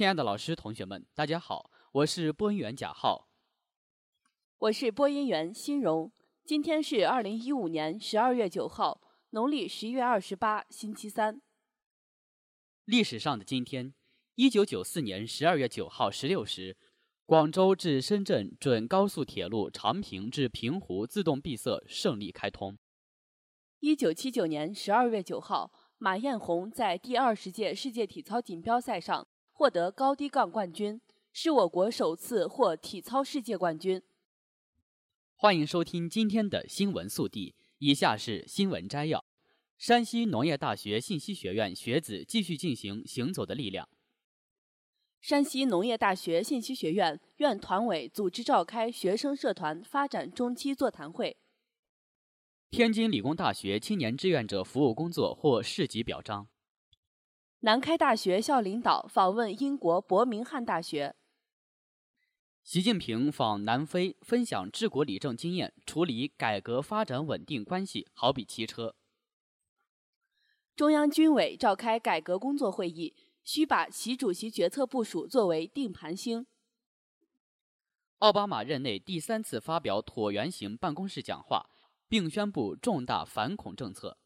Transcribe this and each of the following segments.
亲爱的老师、同学们，大家好，我是播音员贾浩。我是播音员欣荣。今天是二零一五年十二月九号，农历十一月二十八，星期三。历史上的今天，一九九四年十二月九号十六时，广州至深圳准高速铁路长平至平湖自动闭塞胜利开通。一九七九年十二月九号，马艳红在第二十届世界体操锦标赛上。获得高低杠冠军，是我国首次获体操世界冠军。欢迎收听今天的新闻速递，以下是新闻摘要：山西农业大学信息学院学子继续进行行走的力量。山西农业大学信息学院院团委组织召开学生社团发展中期座谈会。天津理工大学青年志愿者服务工作获市级表彰。南开大学校领导访问英国伯明翰大学。习近平访南非，分享治国理政经验，处理改革发展稳定关系好比骑车。中央军委召开改革工作会议，需把习主席决策部署作为定盘星。奥巴马任内第三次发表椭圆形办公室讲话，并宣布重大反恐政策。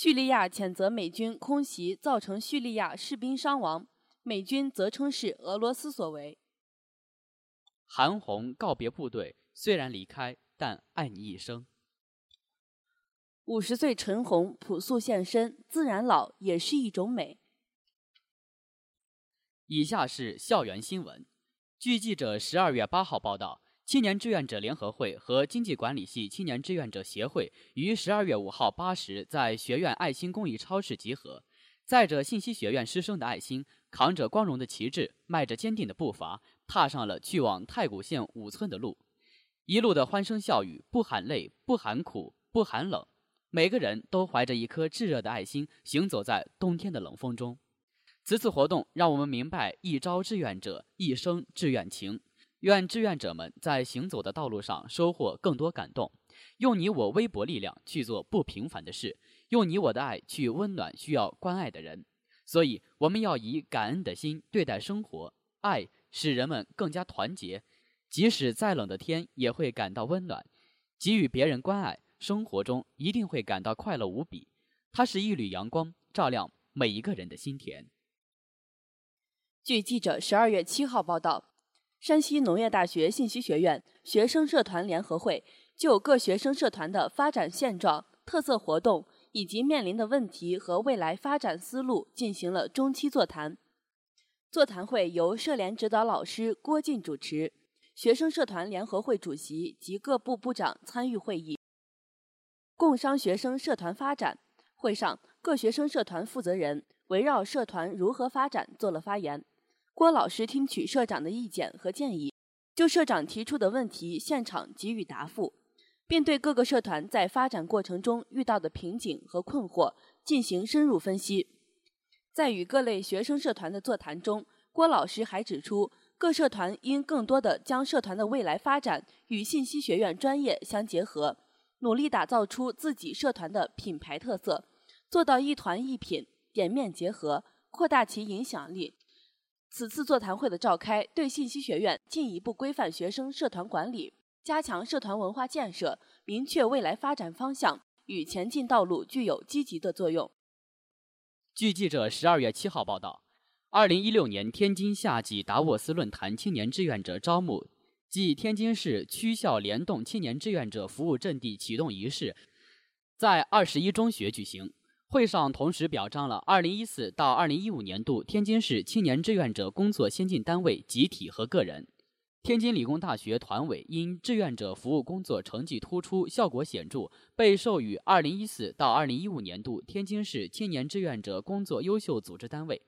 叙利亚谴责美军空袭造成叙利亚士兵伤亡，美军则称是俄罗斯所为。韩红告别部队，虽然离开，但爱你一生。五十岁陈红朴素现身，自然老也是一种美。以下是校园新闻，据记者十二月八号报道。青年志愿者联合会和经济管理系青年志愿者协会于十二月五号八时在学院爱心公益超市集合，载着信息学院师生的爱心，扛着光荣的旗帜，迈着坚定的步伐，踏上了去往太谷县五村的路。一路的欢声笑语，不喊累，不喊苦，不喊冷，每个人都怀着一颗炙热的爱心，行走在冬天的冷风中。此次活动让我们明白：一朝志愿者，一生志愿情。愿志愿者们在行走的道路上收获更多感动，用你我微薄力量去做不平凡的事，用你我的爱去温暖需要关爱的人。所以，我们要以感恩的心对待生活，爱使人们更加团结，即使再冷的天也会感到温暖。给予别人关爱，生活中一定会感到快乐无比。它是一缕阳光，照亮每一个人的心田。据记者十二月七号报道。山西农业大学信息学院学生社团联合会就各学生社团的发展现状、特色活动以及面临的问题和未来发展思路进行了中期座谈。座谈会由社联指导老师郭进主持，学生社团联合会主席及各部部长参与会议，共商学生社团发展。会上，各学生社团负责人围绕社团如何发展做了发言。郭老师听取社长的意见和建议，就社长提出的问题现场给予答复，并对各个社团在发展过程中遇到的瓶颈和困惑进行深入分析。在与各类学生社团的座谈中，郭老师还指出，各社团应更多地将社团的未来发展与信息学院专业相结合，努力打造出自己社团的品牌特色，做到一团一品、点面结合，扩大其影响力。此次座谈会的召开，对信息学院进一步规范学生社团管理、加强社团文化建设、明确未来发展方向与前进道路具有积极的作用。据记者十二月七号报道，二零一六年天津夏季达沃斯论坛青年志愿者招募暨天津市区校联动青年志愿者服务阵地启动仪式在二十一中学举行。会上同时表彰了2014到2015年度天津市青年志愿者工作先进单位集体和个人。天津理工大学团委因志愿者服务工作成绩突出、效果显著，被授予2014到2015年度天津市青年志愿者工作优秀组织单位。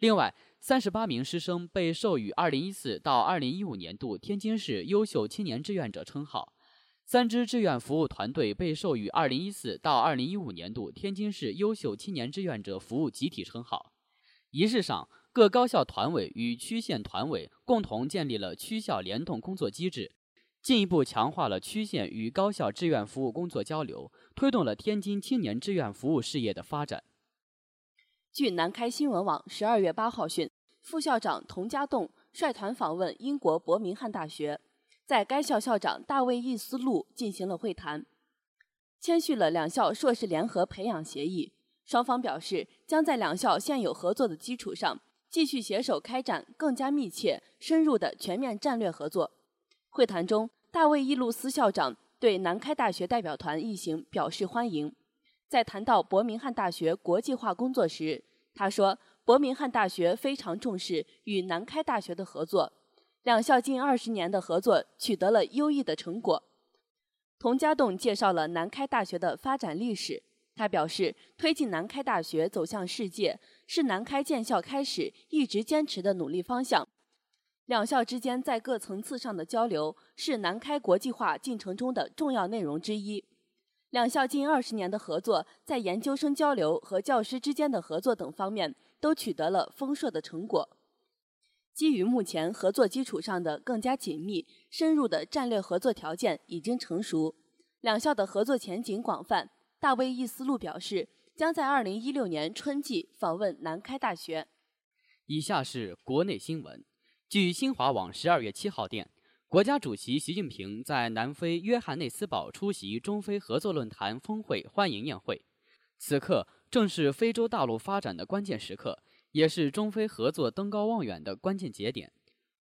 另外，三十八名师生被授予2014到2015年度天津市优秀青年志愿者称号。三支志愿服务团队被授予2014到2015年度天津市优秀青年志愿者服务集体称号。仪式上，各高校团委与区县团委共同建立了区校联动工作机制，进一步强化了区县与高校志愿服务工作交流，推动了天津青年志愿服务事业的发展。据南开新闻网十二月八号讯，副校长童家栋率团访问英国伯明翰大学。在该校校长大卫·易斯路进行了会谈，签署了两校硕士联合培养协议。双方表示，将在两校现有合作的基础上，继续携手开展更加密切、深入的全面战略合作。会谈中，大卫·易路斯校长对南开大学代表团一行表示欢迎。在谈到伯明翰大学国际化工作时，他说：“伯明翰大学非常重视与南开大学的合作。”两校近二十年的合作取得了优异的成果。童家栋介绍了南开大学的发展历史。他表示，推进南开大学走向世界是南开建校开始一直坚持的努力方向。两校之间在各层次上的交流是南开国际化进程中的重要内容之一。两校近二十年的合作，在研究生交流和教师之间的合作等方面都取得了丰硕的成果。基于目前合作基础上的更加紧密、深入的战略合作条件已经成熟，两校的合作前景广泛。大卫·易思路表示，将在二零一六年春季访问南开大学。以下是国内新闻。据新华网十二月七号电，国家主席习近平在南非约翰内斯堡出席中非合作论坛峰会欢迎宴会。此刻正是非洲大陆发展的关键时刻。也是中非合作登高望远的关键节点。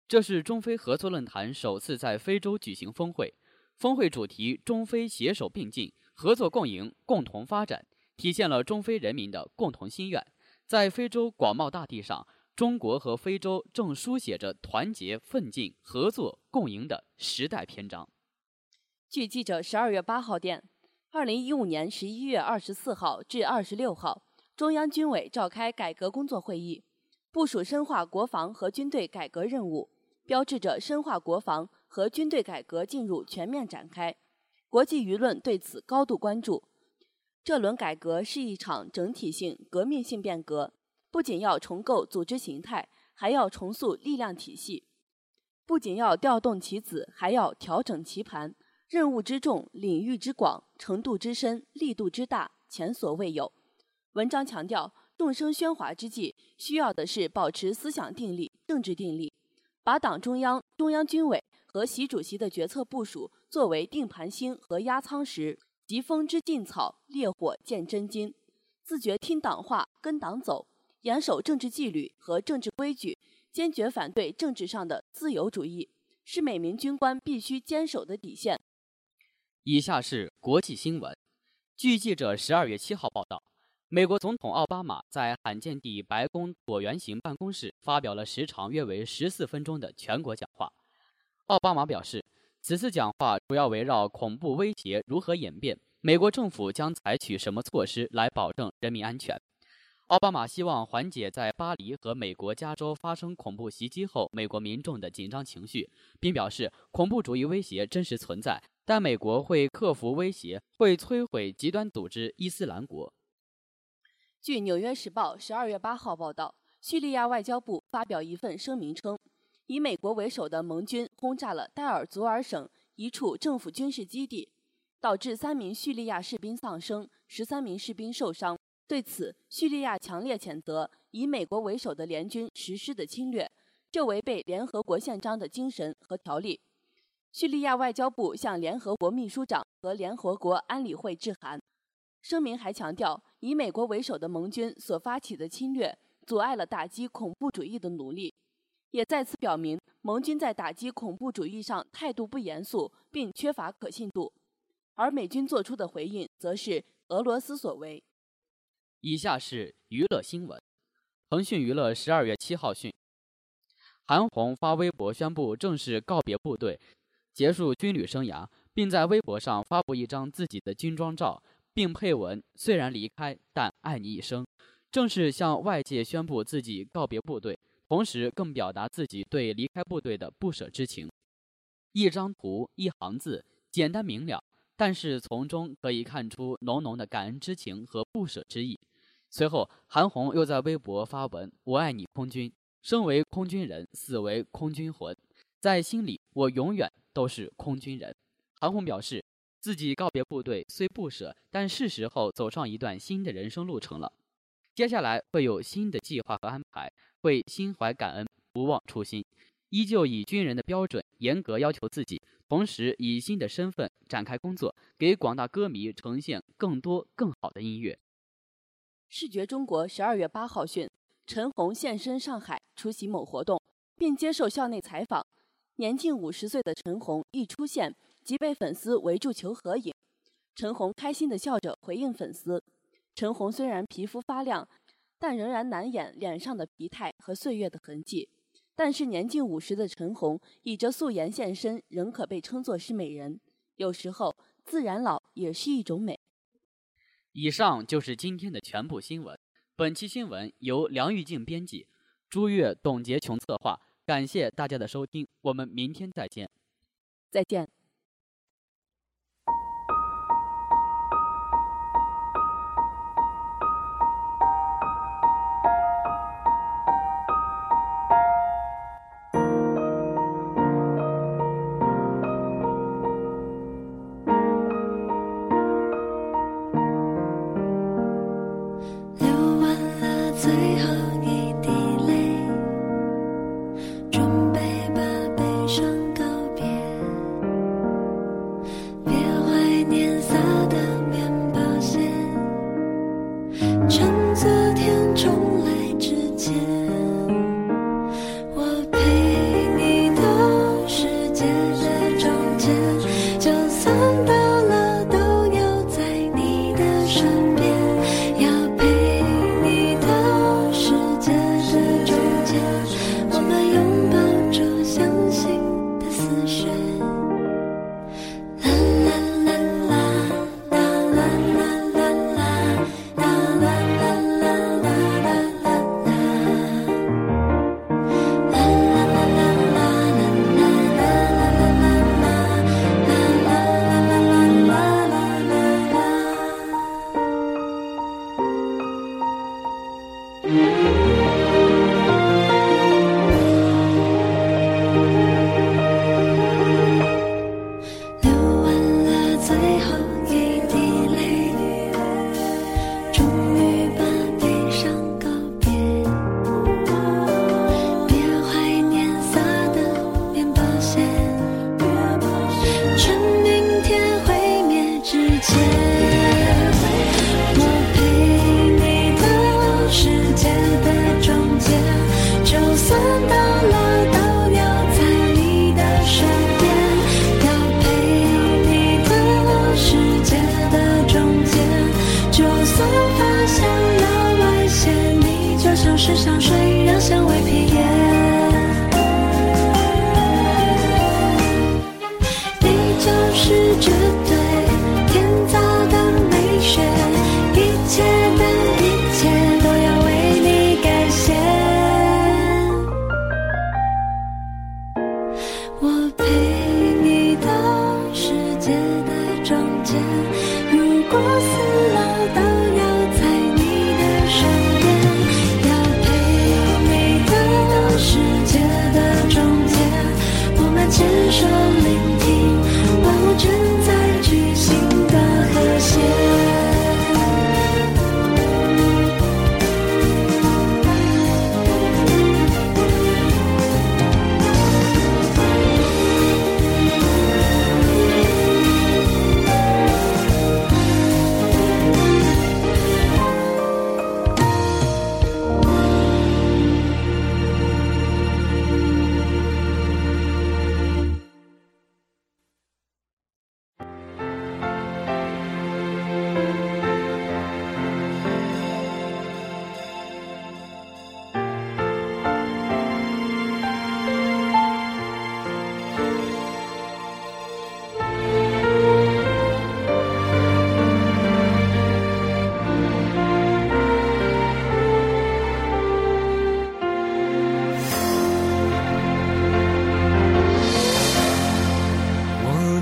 这是中非合作论坛首次在非洲举行峰会。峰会主题“中非携手并进，合作共赢，共同发展”，体现了中非人民的共同心愿。在非洲广袤大地上，中国和非洲正书写着团结、奋进、合作、共赢的时代篇章。据记者十二月八号电，二零一五年十一月二十四号至二十六号。中央军委召开改革工作会议，部署深化国防和军队改革任务，标志着深化国防和军队改革进入全面展开。国际舆论对此高度关注。这轮改革是一场整体性、革命性变革，不仅要重构组织形态，还要重塑力量体系；不仅要调动棋子，还要调整棋盘。任务之重、领域之广、程度之深、力度之大，前所未有。文章强调，众生喧哗之际，需要的是保持思想定力、政治定力，把党中央、中央军委和习主席的决策部署作为定盘星和压舱石，疾风知劲草，烈火见真金。自觉听党话、跟党走，严守政治纪律和政治规矩，坚决反对政治上的自由主义，是每名军官必须坚守的底线。以下是国际新闻。据记者十二月七号报道。美国总统奥巴马在罕见地白宫椭圆形办公室发表了时长约为十四分钟的全国讲话。奥巴马表示，此次讲话主要围绕恐怖威胁如何演变，美国政府将采取什么措施来保证人民安全。奥巴马希望缓解在巴黎和美国加州发生恐怖袭击后美国民众的紧张情绪，并表示恐怖主义威胁真实存在，但美国会克服威胁，会摧毁极端组织伊斯兰国。据《纽约时报》十二月八号报道，叙利亚外交部发表一份声明称，以美国为首的盟军轰炸了戴尔祖尔省一处政府军事基地，导致三名叙利亚士兵丧生，十三名士兵受伤。对此，叙利亚强烈谴责以美国为首的联军实施的侵略，这违背联合国宪章的精神和条例。叙利亚外交部向联合国秘书长和联合国安理会致函。声明还强调，以美国为首的盟军所发起的侵略阻碍了打击恐怖主义的努力，也再次表明盟军在打击恐怖主义上态度不严肃并缺乏可信度。而美军做出的回应则是俄罗斯所为。以下是娱乐新闻：腾讯娱乐十二月七号讯，韩红发微博宣布正式告别部队，结束军旅生涯，并在微博上发布一张自己的军装照，并配文：“虽然离开，但爱你一生。”正式向外界宣布自己告别部队，同时更表达自己对离开部队的不舍之情。一张图，一行字，简单明了，但是从中可以看出浓浓的感恩之情和不舍之意。随后，韩红又在微博发文：“我爱你，空军。”生为空军人，死为空军魂，在心里我永远都是空军人。韩红表示，自己告别部队虽不舍，但是时候走上一段新的人生路程了。接下来会有新的计划和安排，会心怀感恩，不忘初心，依旧以军人的标准严格要求自己，同时以新的身份展开工作，给广大歌迷呈现更多更好的音乐。视觉中国十二月八号讯。陈红现身上海出席某活动，并接受校内采访。年近五十岁的陈红一出现即被粉丝围住求合影。陈红开心地笑着回应粉丝。陈红虽然皮肤发亮，但仍然难掩脸上的疲态和岁月的痕迹。但是年近五十的陈红以着素颜现身，仍可被称作是美人。有时候自然老也是一种美。以上就是今天的全部新闻。本期新闻由梁玉静编辑，朱月、董洁琼策划。感谢大家的收听，我们明天再见。再见。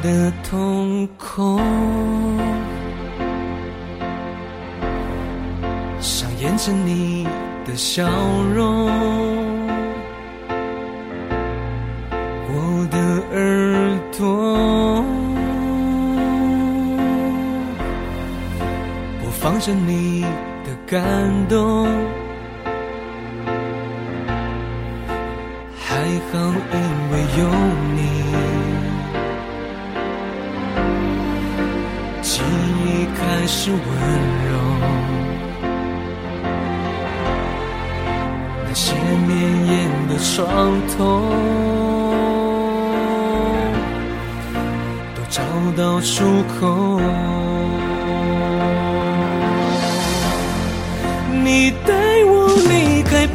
的瞳孔，上演着你的笑容。我的耳朵播放着你的感动，那些绵延的伤痛都找到出口。你带我离开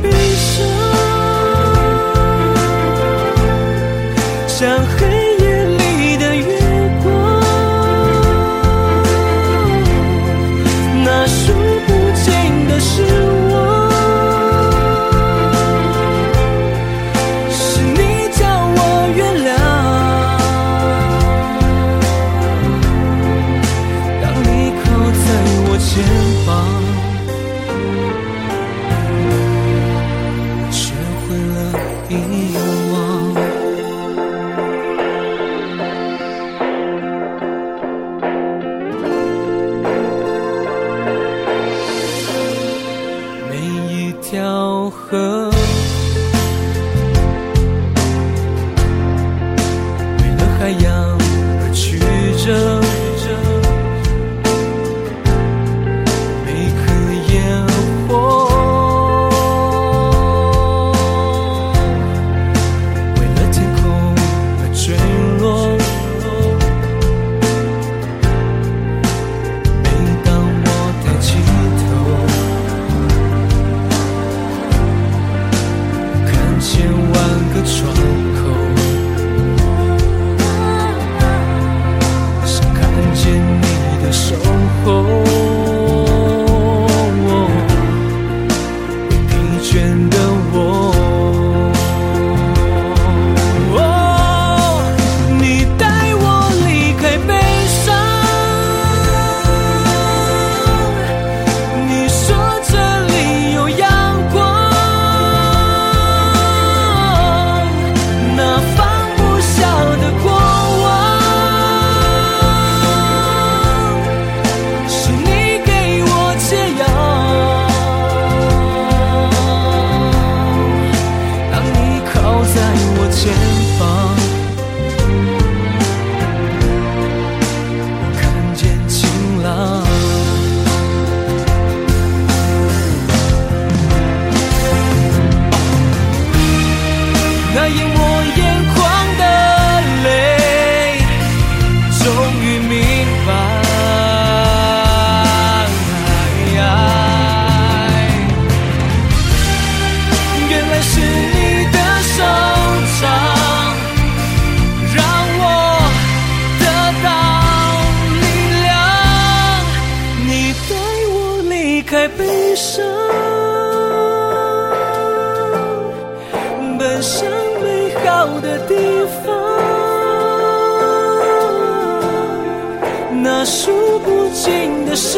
数不尽的失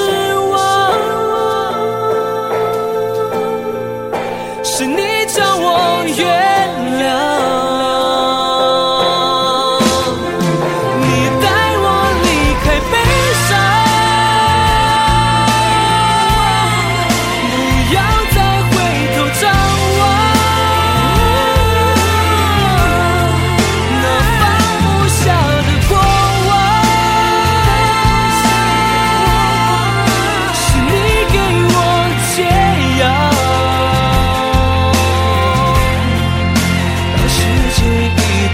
望。是你叫我越。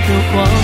的光